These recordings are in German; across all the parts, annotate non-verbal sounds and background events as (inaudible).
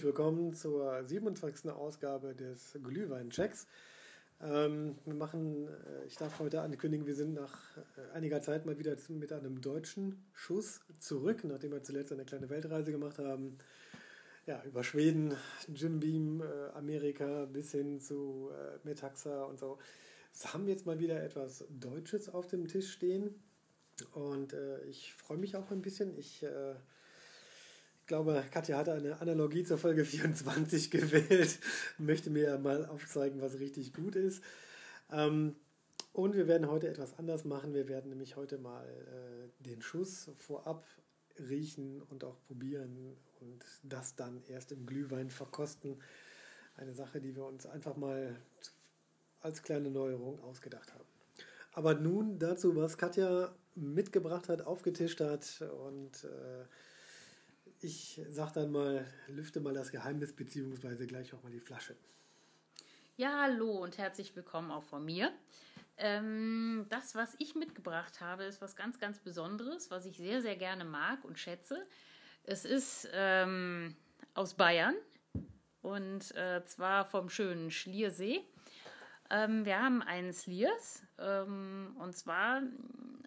Herzlich willkommen zur 27. Ausgabe des Glühwein-Checks. Ähm, wir machen, äh, ich darf heute ankündigen, wir sind nach äh, einiger Zeit mal wieder mit einem deutschen Schuss zurück, nachdem wir zuletzt eine kleine Weltreise gemacht haben. Ja, über Schweden, Jim Beam, äh, Amerika bis hin zu Metaxa und so. Es haben jetzt mal wieder etwas Deutsches auf dem Tisch stehen und ich freue mich auch ein bisschen. Ich äh, glaube, Katja hatte eine Analogie zur Folge 24 (laughs) gewählt, möchte mir mal aufzeigen, was richtig gut ist. Ähm, und wir werden heute etwas anders machen. Wir werden nämlich heute mal äh, den Schuss vorab riechen und auch probieren und das dann erst im Glühwein verkosten. Eine Sache, die wir uns einfach mal als kleine Neuerung ausgedacht haben. Aber nun dazu, was Katja mitgebracht hat, aufgetischt hat und äh, ich sag dann mal, lüfte mal das Geheimnis beziehungsweise gleich auch mal die Flasche. Ja, hallo und herzlich willkommen auch von mir. Ähm, das, was ich mitgebracht habe, ist was ganz, ganz Besonderes, was ich sehr, sehr gerne mag und schätze. Es ist ähm, aus Bayern und äh, zwar vom schönen Schliersee. Ähm, wir haben einen Sliers ähm, und zwar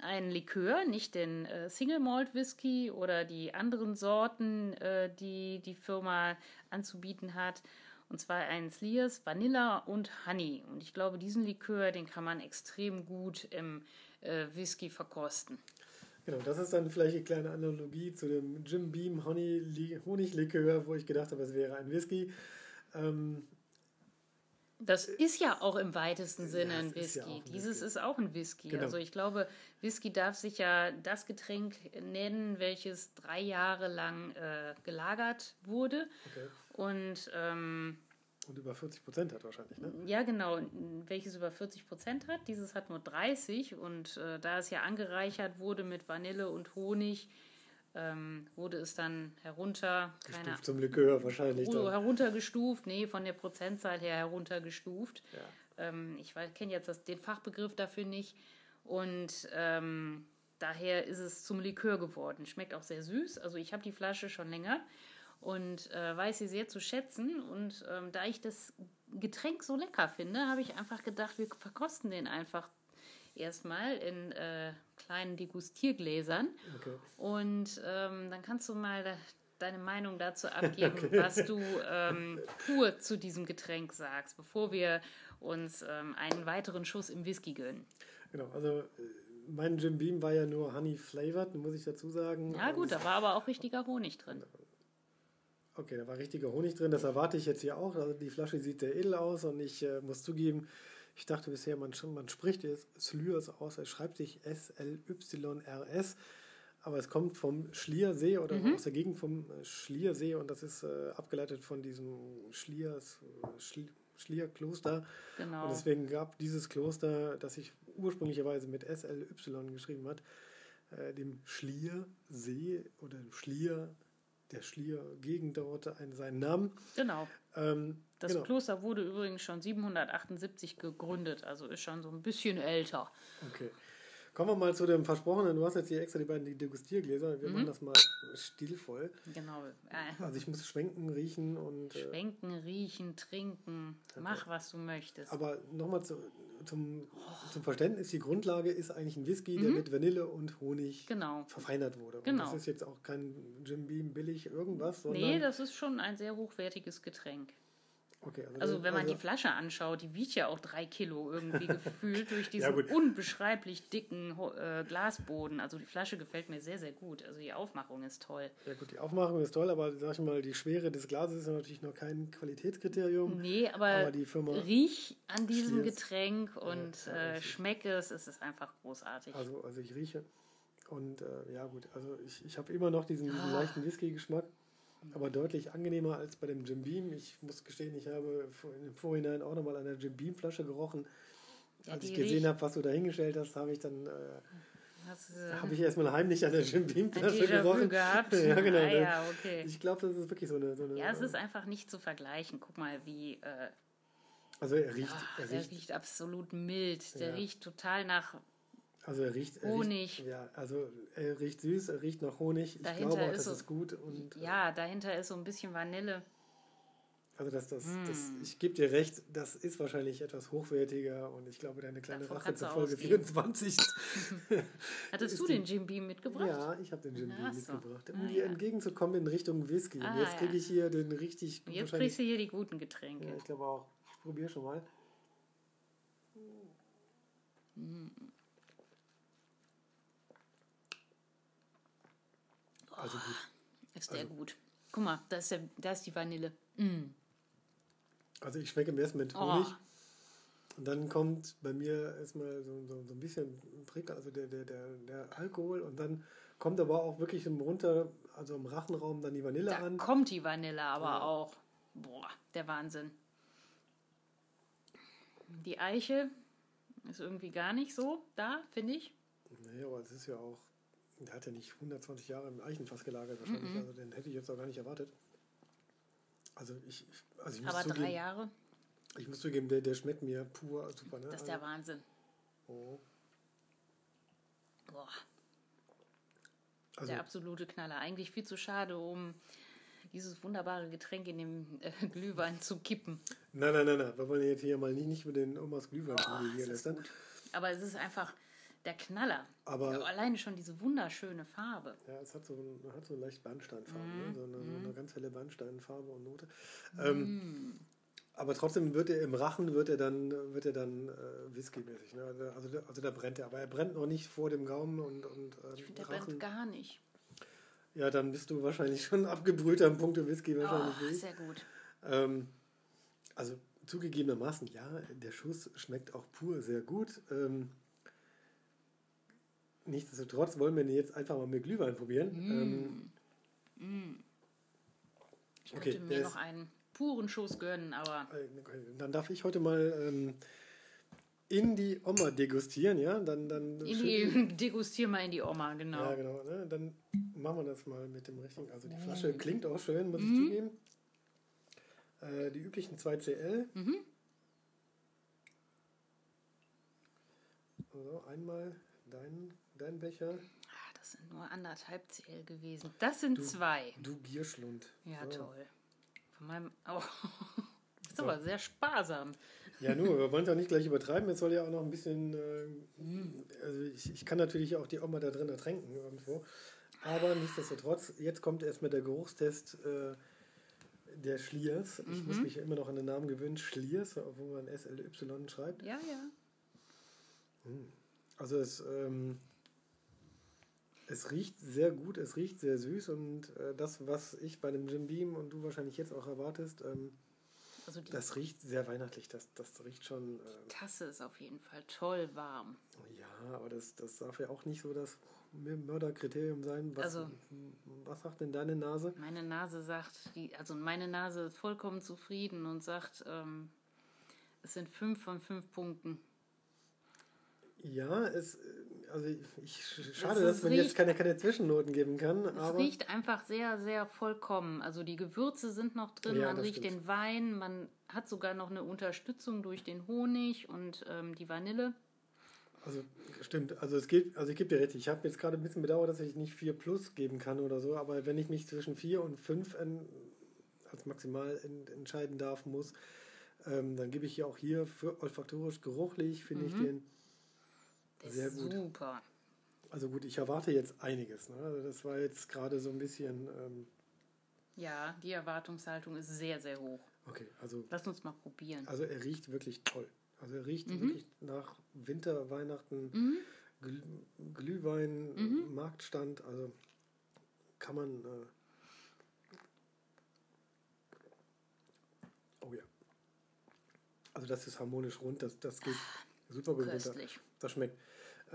einen Likör, nicht den äh, Single Malt Whisky oder die anderen Sorten, äh, die die Firma anzubieten hat. Und zwar einen Sliers, Vanilla und Honey. Und ich glaube, diesen Likör, den kann man extrem gut im äh, Whisky verkosten. Genau, das ist dann vielleicht eine kleine Analogie zu dem Jim Beam Honey Honiglikör, wo ich gedacht habe, es wäre ein Whisky. Ähm, das ist ja auch im weitesten Sinne ja, ein Whisky. Ja ein Dieses Whisky. ist auch ein Whisky. Genau. Also ich glaube, Whisky darf sich ja das Getränk nennen, welches drei Jahre lang äh, gelagert wurde. Okay. Und, ähm, und über 40 Prozent hat wahrscheinlich, ne? Ja, genau. Welches über 40 Prozent hat. Dieses hat nur 30. Und äh, da es ja angereichert wurde mit Vanille und Honig, ähm, wurde es dann herunter. Keine, zum Likör wahrscheinlich. Dann. Heruntergestuft, nee, von der Prozentzahl her heruntergestuft. Ja. Ähm, ich kenne jetzt das, den Fachbegriff dafür nicht. Und ähm, daher ist es zum Likör geworden. Schmeckt auch sehr süß. Also ich habe die Flasche schon länger und äh, weiß sie sehr zu schätzen. Und ähm, da ich das Getränk so lecker finde, habe ich einfach gedacht, wir verkosten den einfach erstmal in äh, kleinen Degustiergläsern. Okay. Und ähm, dann kannst du mal deine Meinung dazu (laughs) abgeben, okay. was du ähm, pur zu diesem Getränk sagst, bevor wir uns ähm, einen weiteren Schuss im Whisky gönnen. Genau, also äh, mein Jim Beam war ja nur Honey flavored, muss ich dazu sagen. Ja gut, da war aber auch richtiger Honig drin. Okay, da war richtiger Honig drin, das erwarte ich jetzt hier auch. Also die Flasche sieht sehr edel aus und ich äh, muss zugeben, ich dachte bisher, man, man spricht jetzt Slyrs aus, es schreibt sich S-L-Y-R-S, aber es kommt vom Schliersee oder mhm. aus der Gegend vom Schliersee und das ist äh, abgeleitet von diesem Schliers, Schli Schlierkloster. Genau. Und deswegen gab dieses Kloster, das sich ursprünglicherweise mit S-L-Y geschrieben hat, äh, dem Schliersee oder Schlier der Schlier-Gegend dort einen, seinen Namen. Genau. Ähm, das genau. Kloster wurde übrigens schon 778 gegründet, also ist schon so ein bisschen älter. Okay. Kommen wir mal zu dem Versprochenen. Du hast jetzt hier extra die beiden Degustiergläser. Wir mhm. machen das mal stilvoll. Genau. Also ich muss schwenken, riechen und. Äh, schwenken, riechen, trinken. Okay. Mach, was du möchtest. Aber nochmal zu, zum, zum Verständnis: Die Grundlage ist eigentlich ein Whisky, der mhm. mit Vanille und Honig genau. verfeinert wurde. Und genau. das ist jetzt auch kein Jim Beam billig irgendwas. Sondern nee, das ist schon ein sehr hochwertiges Getränk. Okay, also, also wenn man also die Flasche anschaut, die wiegt ja auch drei Kilo irgendwie (laughs) gefühlt durch diesen ja, unbeschreiblich dicken äh, Glasboden. Also die Flasche gefällt mir sehr, sehr gut. Also die Aufmachung ist toll. Ja gut, die Aufmachung ist toll, aber sag ich mal, die Schwere des Glases ist natürlich noch kein Qualitätskriterium. Nee, aber, aber die Firma riech an diesem Stiers. Getränk und ja, äh, schmecke es, es ist einfach großartig. Also, also ich rieche und äh, ja gut, also ich, ich habe immer noch diesen, diesen ah. leichten Whisky-Geschmack aber deutlich angenehmer als bei dem Jim Beam. Ich muss gestehen, ich habe im Vorhinein auch nochmal an der Jim Beam Flasche gerochen. Ja, als ich gesehen habe, was du da hingestellt hast, habe ich dann äh, äh, habe ich erstmal heimlich an der Jim Beam Flasche gerochen. gehabt. (laughs) ja, genau. Ah, ja, okay. Ich glaube, das ist wirklich so eine, so eine, Ja, es ist einfach nicht zu vergleichen. Guck mal, wie. Äh, also er riecht, oh, er riecht. Der riecht absolut mild. Der ja. riecht total nach Also er riecht. Honig. Riecht, ja, also er riecht süß, er riecht nach Honig. Ich Dahinter glaube auch, ist das so- ist gut. Und, Ja, dahinter ist so ein bisschen Vanille. Also das, das, das, Mm. ich gebe dir recht, das ist wahrscheinlich etwas hochwertiger und ich glaube, deine kleine Davon Rache zur Folge ausgehen. 24. (laughs) Hattest du den Jim Beam mitgebracht? ja, ich habe den Jim Beam so. mitgebracht, um Ah, dir ja. entgegenzukommen in Richtung Whisky. Und Ah, jetzt kriege ich hier den richtig Und Jetzt kriegst du hier die guten Getränke. Ja, ich glaube auch. Ich probiere schon mal. Also gut. Ist der Also- gut. Guck mal, da ist, der, da ist die Vanille. Mm. Also ich schmecke am ersten mit Oh. Honig. Und dann kommt bei mir erstmal so, so, so ein bisschen Trick, also der, der, der, der Alkohol. Und dann kommt aber auch wirklich im runter, also im Rachenraum dann die Vanille Da an. kommt die Vanille aber Ja. auch. Boah, der Wahnsinn. Die Eiche ist irgendwie gar nicht so da, finde ich. Naja, aber es ist ja auch, der hat ja nicht 120 Jahre im Eichenfass gelagert wahrscheinlich. Also den hätte ich jetzt auch gar nicht erwartet. Also ich, also ich muss Aber drei zugeben, Jahre, ich muss zugeben, der, der schmeckt mir pur super. Ne? das ist der Wahnsinn. oh. Boah, also, der absolute Knaller. Eigentlich viel zu schade, um dieses wunderbare Getränk in dem äh, Glühwein zu kippen. nein, nein, nein, nein. Wir wollen jetzt hier mal nicht, nicht mit den Omas Glühwein Boah, hier lästern. Aber es ist einfach der Knaller. Aber- Ja, alleine schon diese wunderschöne Farbe. Ja, es hat so, ein- hat so leicht Bernsteinfarbe, Mhm. ne? so, eine, so eine ganz helle Bernsteinfarbe und Note. Ähm, aber trotzdem wird er im Rachen wird er dann wird er dann äh, Whisky-mäßig. Ne? Also, also, der- also da brennt er, aber er brennt noch nicht vor dem Gaumen und, und äh, Ich finde, der Rachen. brennt gar nicht. Ja, dann bist du wahrscheinlich schon (laughs) abgebrüht am Punkte Whisky wahrscheinlich. Oh, sehr gut. Ähm, also zugegebenermaßen, ja, der Schuss schmeckt auch pur sehr gut. Ähm, nichtsdestotrotz wollen wir jetzt einfach mal mit Glühwein probieren. Ähm, Ich Okay, könnte der mir noch einen puren Schuss gönnen, aber äh, dann darf ich heute mal ähm, in die Oma degustieren, ja? Dann, dann in die, (laughs) degustier mal in die Oma, genau. Ja, genau. Ne? Dann machen wir das mal mit dem richtigen. Also die. Flasche klingt auch schön, muss ich zugeben. Äh, die üblichen 2 CL. Mhm. So, einmal dein, dein Becher. Ah, das sind nur anderthalb CL gewesen. Das sind zwei. Du Gierschlund. Ja, so. toll. Von meinem. Oh. (laughs) ist aber sehr sparsam. Ja, nur, wir wollen es auch nicht gleich übertreiben. Es soll ja auch noch ein bisschen. Äh, also ich, ich kann natürlich auch die Oma da drin ertränken irgendwo. Aber nichtsdestotrotz, jetzt kommt erstmal der Geruchstest äh, der Schliers. Ich Mhm. muss mich ja immer noch an den Namen gewöhnen. Schliers, obwohl man SLY schreibt. Ja, ja. Also es, ähm, es riecht sehr gut, es riecht sehr süß und äh, das, was ich bei einem Jim Beam und du wahrscheinlich jetzt auch erwartest, ähm, Also die das riecht sehr weihnachtlich. Das, das riecht schon. Äh, Tasse ist auf jeden Fall toll warm. Ja, aber das, das darf ja auch nicht so das Mörderkriterium sein. Was, Also- was sagt denn deine Nase? Meine Nase sagt, die, also meine Nase ist vollkommen zufrieden und sagt, ähm, es sind fünf von fünf Punkten. Ja, es, also ich, schade, Es dass man riecht- jetzt keine, keine Zwischennoten geben kann. Es riecht einfach sehr, sehr vollkommen. Also die Gewürze sind noch drin, Ja, man das riecht stimmt. den Wein, man hat sogar noch eine Unterstützung durch den Honig und ähm, die Vanille. also stimmt, also es geht, also ich gebe dir recht, ich habe jetzt gerade ein bisschen bedauert, dass ich nicht 4 plus geben kann oder so, aber wenn ich mich zwischen 4 und 5 en, als maximal en, entscheiden darf, muss, ähm, dann gebe ich ja auch hier für olfaktorisch geruchlich, finde ich den. Der Sehr gut. super. Also gut, ich erwarte jetzt einiges. Ne? Also das war jetzt gerade so ein bisschen. Ähm, Ja, die Erwartungshaltung ist sehr, sehr hoch. okay, also, Lass uns mal probieren. also er riecht wirklich toll. Also er riecht Mhm. wirklich nach Winter, Weihnachten, Glüh, Glühwein, Mhm. Marktstand. Also kann man. Äh, oh ja. Also das ist harmonisch rund, das, das geht super gut runter. Das schmeckt.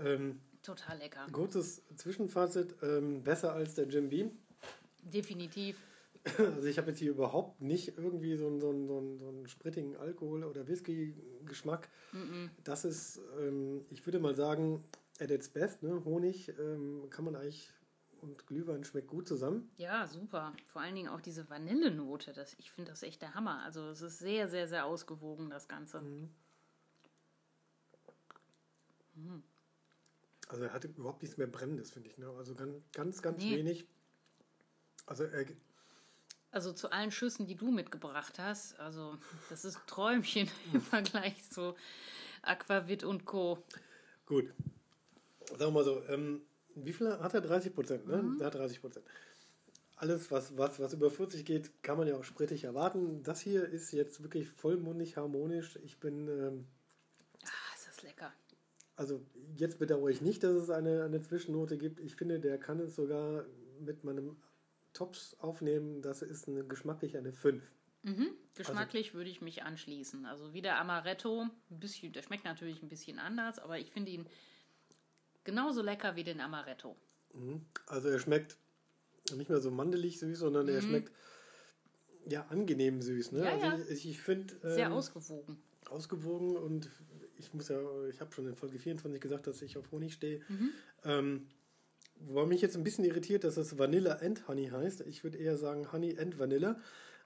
Ähm, Total lecker. kurzes Zwischenfazit, ähm, besser als der Jim Beam. Definitiv. Also ich habe jetzt hier überhaupt nicht irgendwie so einen, so einen, so einen, so einen sprittigen Alkohol- oder Whisky-Geschmack. Das ist, ähm, ich würde mal sagen, at its best. Ne? Honig ähm, kann man eigentlich und Glühwein schmeckt gut zusammen. Ja, super. Vor allen Dingen auch diese Vanillenote. Das, ich finde das echt der Hammer. Also es ist sehr, sehr, sehr ausgewogen, das Ganze. Also er hatte überhaupt nichts mehr Brennendes, finde ich. Ne? Also ganz, ganz, ganz nee. wenig. Also er, also zu allen Schüssen, die du mitgebracht hast, also das ist Träumchen (laughs) im Vergleich zu Aquavit und Co. Gut. Sagen wir mal so, ähm, wie viel hat er? 30 Prozent, ne? Mhm. Er hat 30 Prozent. Alles, was, was, was über 40 geht, kann man ja auch sprittig erwarten. Das hier ist jetzt wirklich vollmundig harmonisch. Ich bin. Ähm, ah, ist das lecker. Also, jetzt bedauere ich nicht, dass es eine, eine Zwischennote gibt. Ich finde, der kann es sogar mit meinem Tops aufnehmen. Das ist eine, geschmacklich eine 5. Mhm. Geschmacklich also, würde ich mich anschließen. Also wie der Amaretto, ein bisschen, der schmeckt natürlich ein bisschen anders, aber ich finde ihn genauso lecker wie den Amaretto. Mhm. Also er schmeckt nicht mehr so mandelig süß, sondern mhm. er schmeckt ja angenehm süß. Ne? Ja, also ja. ich, ich finde ähm, sehr ausgewogen. Ausgewogen und ich muss ja, ich habe schon in Folge 24 gesagt, dass ich auf Honig stehe. Mhm. Ähm, Wobei mich jetzt ein bisschen irritiert, dass das Vanilla and Honey heißt. Ich würde eher sagen Honey and Vanilla.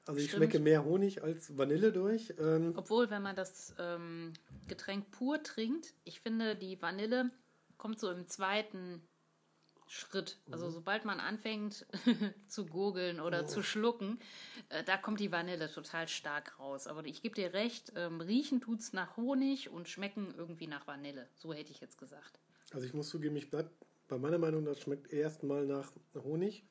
Also ich schmecke mehr Honig als Vanille durch. Ähm Obwohl, wenn man das ähm, Getränk pur trinkt, ich finde, die Vanille kommt so im zweiten Schritt. Also mhm. sobald man anfängt (laughs) zu gurgeln oder oh. zu schlucken, äh, da kommt die Vanille total stark raus. Aber ich gebe dir recht, ähm, riechen tut es nach Honig und schmecken irgendwie nach Vanille. So hätte ich jetzt gesagt. Also ich muss zugeben, ich bleibe bei meiner Meinung nach schmeckt erstmal nach Honig.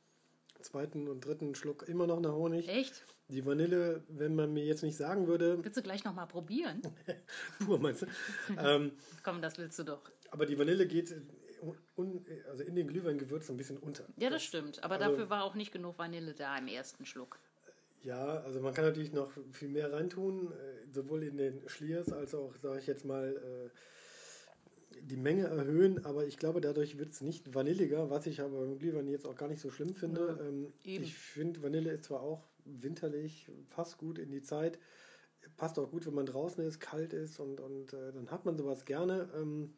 Zweiten und dritten Schluck immer noch nach Honig. Echt? Die Vanille, wenn man mir jetzt nicht sagen würde. Willst du gleich nochmal probieren? (laughs) Pur meinst du? ähm, Komm, das willst du doch. Aber die Vanille geht un, also in den Glühweingewürz ein bisschen unter. Ja, das, das stimmt. Aber also, dafür war auch nicht genug Vanille da im ersten Schluck. Ja, also man kann natürlich noch viel mehr reintun, äh, sowohl in den Schliers als auch, sage ich jetzt mal, äh, die Menge erhöhen, aber ich glaube, dadurch wird es nicht vanilliger, was ich aber beim Glühwein jetzt auch gar nicht so schlimm finde. Ja, ähm, ich finde, Vanille ist zwar auch winterlich, passt gut in die Zeit, passt auch gut, wenn man draußen ist, kalt ist und, und äh, dann hat man sowas gerne. Ähm,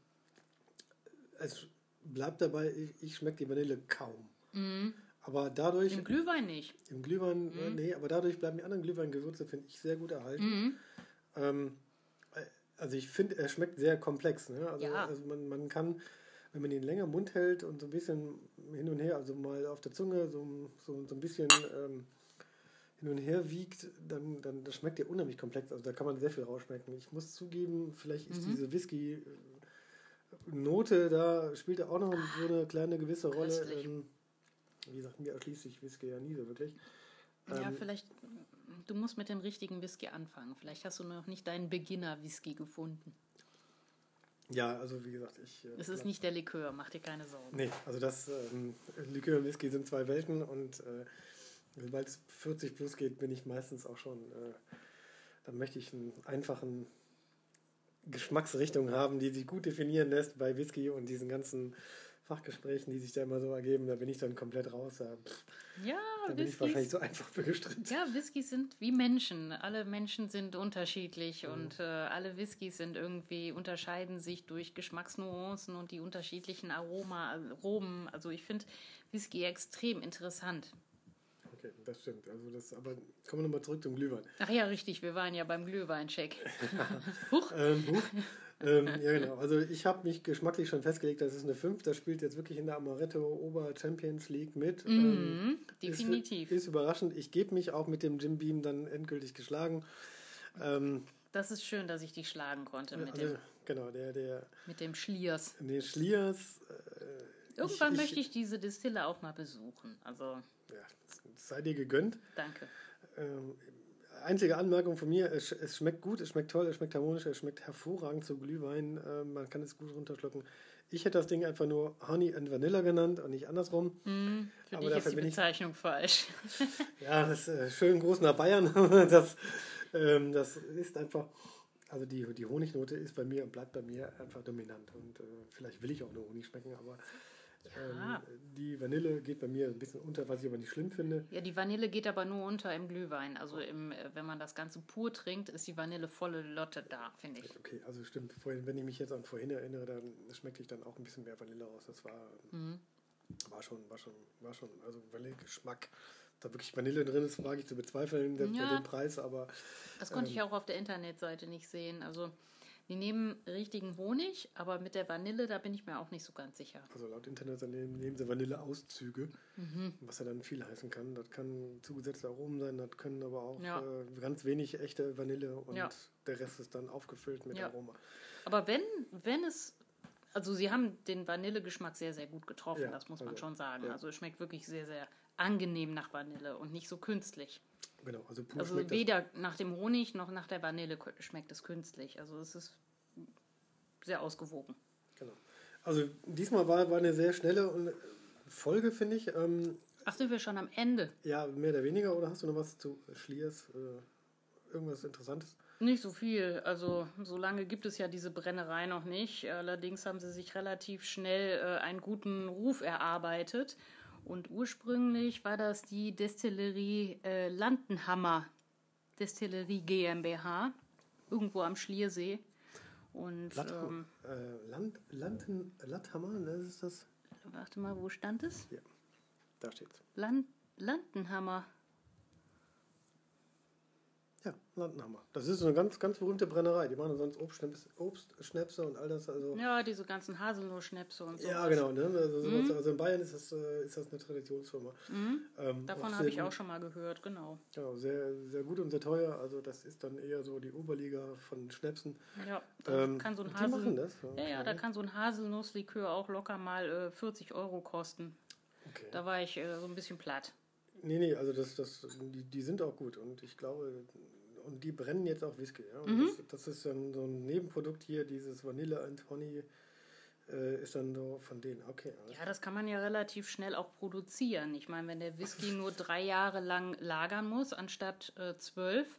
es bleibt dabei, ich, ich schmecke die Vanille kaum. Mhm. Aber dadurch. Im Glühwein nicht. Im Glühwein, äh, mhm. nee, aber dadurch bleiben die anderen Glühweingewürze, finde ich, sehr gut erhalten. Mhm. Ähm, also ich finde, er schmeckt sehr komplex. Ne? Also, ja. also man, man kann, wenn man ihn länger im Mund hält und so ein bisschen hin und her, also mal auf der Zunge so, so, so ein bisschen ähm, hin und her wiegt, dann, dann das schmeckt er unheimlich komplex. Also da kann man sehr viel rausschmecken. Ich muss zugeben, vielleicht ist mhm. diese Whisky Note, da spielt er auch noch so eine kleine gewisse Rolle. Ähm, wie gesagt, mir erschließt sich Whisky ja nie so wirklich. Ja, ähm, vielleicht du musst mit dem richtigen Whisky anfangen. Vielleicht hast du noch nicht deinen Beginner-Whisky gefunden. Ja, also wie gesagt, ich. Äh, es ist nicht der Likör, mach dir keine Sorgen. Nee, also das ähm, Likör und Whisky sind zwei Welten und äh, sobald es 40 plus geht, bin ich meistens auch schon. Äh, dann möchte ich einen einfachen Geschmacksrichtung haben, die sich gut definieren lässt bei Whisky und diesen ganzen Fachgesprächen, die sich da immer so ergeben, da bin ich dann komplett raus. Da, ja, da bin Whiskys, ich wahrscheinlich so einfach für gestritten. Ja, Whiskys sind wie Menschen. Alle Menschen sind unterschiedlich mhm. und äh, alle Whiskys sind irgendwie, unterscheiden sich durch Geschmacksnuancen und die unterschiedlichen Aroma, Aromen. Also ich finde Whisky extrem interessant. Okay, das stimmt. Also das, aber kommen wir nochmal zurück zum Glühwein. Ach ja, richtig, wir waren ja beim Glühweincheck. (laughs) huch. Ähm, huch ähm, ja, genau. Also ich habe mich geschmacklich schon festgelegt, das ist eine 5. Das spielt jetzt wirklich in der Amaretto Ober Champions League mit. Mhm, ähm, definitiv. Ist, ist, überraschend. Ich gebe mich auch mit dem Jim Beam dann endgültig geschlagen. Ähm, das ist schön, dass ich dich schlagen konnte mit also, dem. Genau, der, der. Mit dem Schliers. Den Schliers. Äh, Irgendwann ich, möchte ich diese Distille auch mal besuchen. Also. Ja, sei dir gegönnt. Danke. Ähm, einzige Anmerkung von mir, es, es, schmeckt gut, es schmeckt toll, es schmeckt harmonisch, es schmeckt hervorragend zu Glühwein, äh, man kann es gut runterschlucken. Ich hätte das Ding einfach nur Honey and Vanilla genannt und nicht andersrum. Mm, für Aber dich ist die Bezeichnung ich, falsch. (laughs) ja, das ist äh, schön groß nach Bayern. (laughs) das, ähm, das ist einfach, also die, die Honignote ist bei mir und bleibt bei mir einfach dominant. Und äh, vielleicht will ich auch nur Honig schmecken, aber ja. Ähm, die Vanille geht bei mir ein bisschen unter, was ich aber nicht schlimm finde. Ja, die Vanille geht aber nur unter im Glühwein. Also im, äh, wenn man das Ganze pur trinkt, ist die Vanille volle Lotte da, finde ich. Okay, also stimmt. Vorhin, wenn ich mich jetzt an vorhin erinnere, dann schmeckte ich dann auch ein bisschen mehr Vanille raus. Das war, mhm. war schon, war schon, war schon, also Vanillegeschmack. Da wirklich Vanille drin ist, wage ich zu bezweifeln, ja. den Preis, aber. Das konnte ähm, ich auch auf der Internetseite nicht sehen. Also Die nehmen richtigen Honig, aber mit der Vanille, da bin ich mir auch nicht so ganz sicher. Also laut Internet nehmen, nehmen sie Vanilleauszüge, mhm. was ja dann viel heißen kann. Das kann zugesetzte Aromen sein, das können aber auch ja. äh, ganz wenig echte Vanille und ja. der Rest ist dann aufgefüllt mit ja. Aroma. Aber wenn, wenn es, also sie haben den Vanillegeschmack sehr, sehr gut getroffen, das muss man also, schon sagen. Also es schmeckt wirklich sehr, sehr angenehm nach Vanille und nicht so künstlich. Genau, also pur Also weder nach dem Honig noch nach der Vanille schmeckt es künstlich. Also es ist sehr ausgewogen. Genau. Also diesmal war, war eine sehr schnelle Folge, finde ich. Ähm, Ach, sind wir schon am Ende? Ja, mehr oder weniger. Oder hast du noch was zu Schliers? Äh, irgendwas Interessantes? Nicht so viel. Also so lange gibt es ja diese Brennerei noch nicht. Allerdings haben sie sich relativ schnell äh, einen guten Ruf erarbeitet. Und ursprünglich war das die Destillerie äh, Landenhammer Destillerie GmbH, irgendwo am Schliersee. Und, Latt, ähm, äh, Land, Landen, Latthammer, ne, ist das? Warte mal, wo stand es? Ja, da steht's. Land, Landenhammer. Ja, Landenhammer. Das ist so eine ganz, ganz berühmte Brennerei. Die machen sonst Obstschnäpse, Obstschnäpse und all das. Also ja, diese ganzen Haselnussschnäpse und so. Ja, genau. Ne? Also, mhm. also, in Bayern ist das, äh, ist das eine Traditionsfirma. Mhm. Ähm, Davon habe ich auch schon mal gehört, genau. Genau, sehr, sehr gut und sehr teuer. Also das ist dann eher so die Oberliga von Schnäpsen. Ja, ähm, kann so ein Hasel die machen das. Okay. Ja, ja, da kann so ein Haselnusslikör auch locker mal äh, 40 Euro kosten. Okay. Da war ich äh, so ein bisschen platt. Nee, nee, also das, das, die, die sind auch gut. Und ich glaube, und die brennen jetzt auch Whisky. Ja? Mhm. Das, das, ist dann so ein Nebenprodukt hier, dieses Vanille and Honey äh, ist dann so von denen. Okay. Ja, das kann man ja relativ schnell auch produzieren. Ich meine, wenn der Whisky nur drei Jahre lang lagern muss, anstatt äh, zwölf,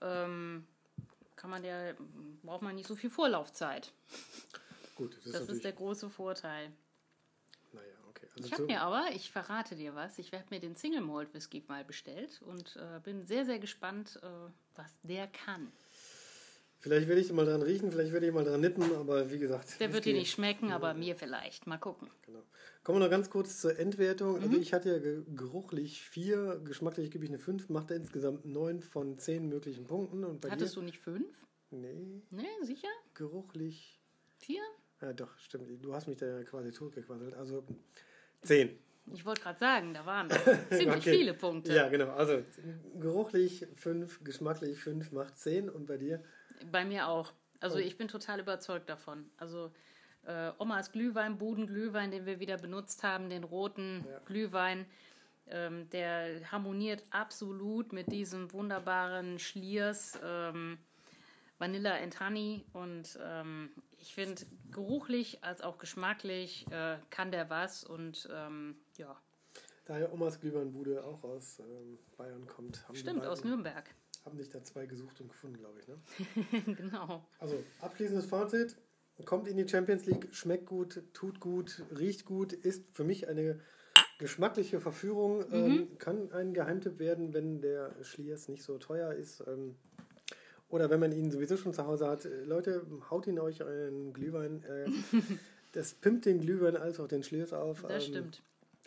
ähm, kann man ja, braucht man nicht so viel Vorlaufzeit. Gut, das, das ist, ist der große Vorteil. Also ich habe mir aber, ich verrate dir was, ich werde mir den Single Malt Whisky mal bestellt und äh, bin sehr, sehr gespannt, äh, was der kann. Vielleicht werde ich mal dran riechen, vielleicht werde ich mal dran nippen, aber wie gesagt. Der wird dir nicht schmecken, aber mir vielleicht. Mal gucken. Genau. Kommen wir noch ganz kurz zur Endwertung. Also mhm. Also ich hatte ja geruchlich vier, geschmacklich gebe ich eine fünf, macht er insgesamt neun von zehn möglichen Punkten. Und Hattest dir? du nicht fünf? Nee. Nee, sicher? Geruchlich. Vier? Ja, doch, stimmt. Du hast mich da quasi totgequasselt. Also Zehn. Ich wollte gerade sagen, da waren (laughs) ziemlich okay. viele Punkte. Ja, genau. Also geruchlich fünf, geschmacklich fünf macht zehn und bei dir? Bei mir auch. Also oh. ich bin total überzeugt davon. Also äh, Omas Glühwein, Bodenglühwein, den wir wieder benutzt haben, den roten ja. Glühwein, ähm, der harmoniert absolut mit diesem wunderbaren Schliers ähm, Vanilla and Honey und ähm, ich finde, geruchlich als auch geschmacklich äh, kann der was und ähm, ja. Daher Omas Glühweinbude auch aus ähm, Bayern kommt. Stimmt, aus Nürnberg. Haben sich da zwei gesucht und gefunden, glaube ich. Ne? (laughs) genau. Also, abschließendes Fazit. Kommt in die Champions League, schmeckt gut, tut gut, riecht gut, ist für mich eine geschmackliche Verführung. Mhm. Ähm, kann ein Geheimtipp werden, wenn der Schliers nicht so teuer ist. Ähm, oder wenn man ihn sowieso schon zu Hause hat, äh, Leute, haut ihn euch einen Glühwein. Äh, (laughs) das pimpt den Glühwein als auch den Schliers auf. Das ähm, stimmt.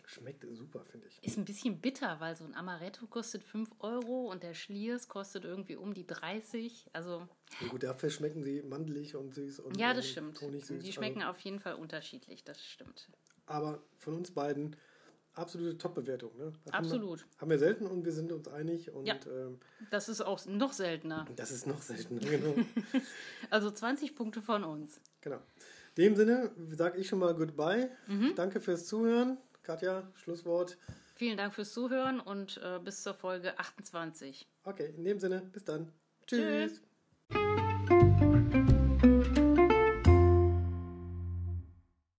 Schmeckt super, finde ich. Ist ein bisschen bitter, weil so ein Amaretto kostet 5 Euro und der Schliers kostet irgendwie um die 30. Also. Ja, gut, dafür schmecken sie mandelig und süß und Ja, das stimmt. Die schmecken also, auf jeden Fall unterschiedlich, das stimmt. Aber von uns beiden absolute Top-Bewertung. Ne? Absolut. Haben wir, haben wir, selten und wir sind uns einig. Und, ja, ähm, das ist auch noch seltener. Das ist noch seltener, genau. (laughs) also 20 Punkte von uns. Genau. In dem Sinne sage ich schon mal Goodbye. Mhm. Danke fürs Zuhören. Katja, Schlusswort. Vielen Dank fürs Zuhören und äh, bis zur Folge 28. Okay, in dem Sinne, bis dann. Tschüss. Tschüss.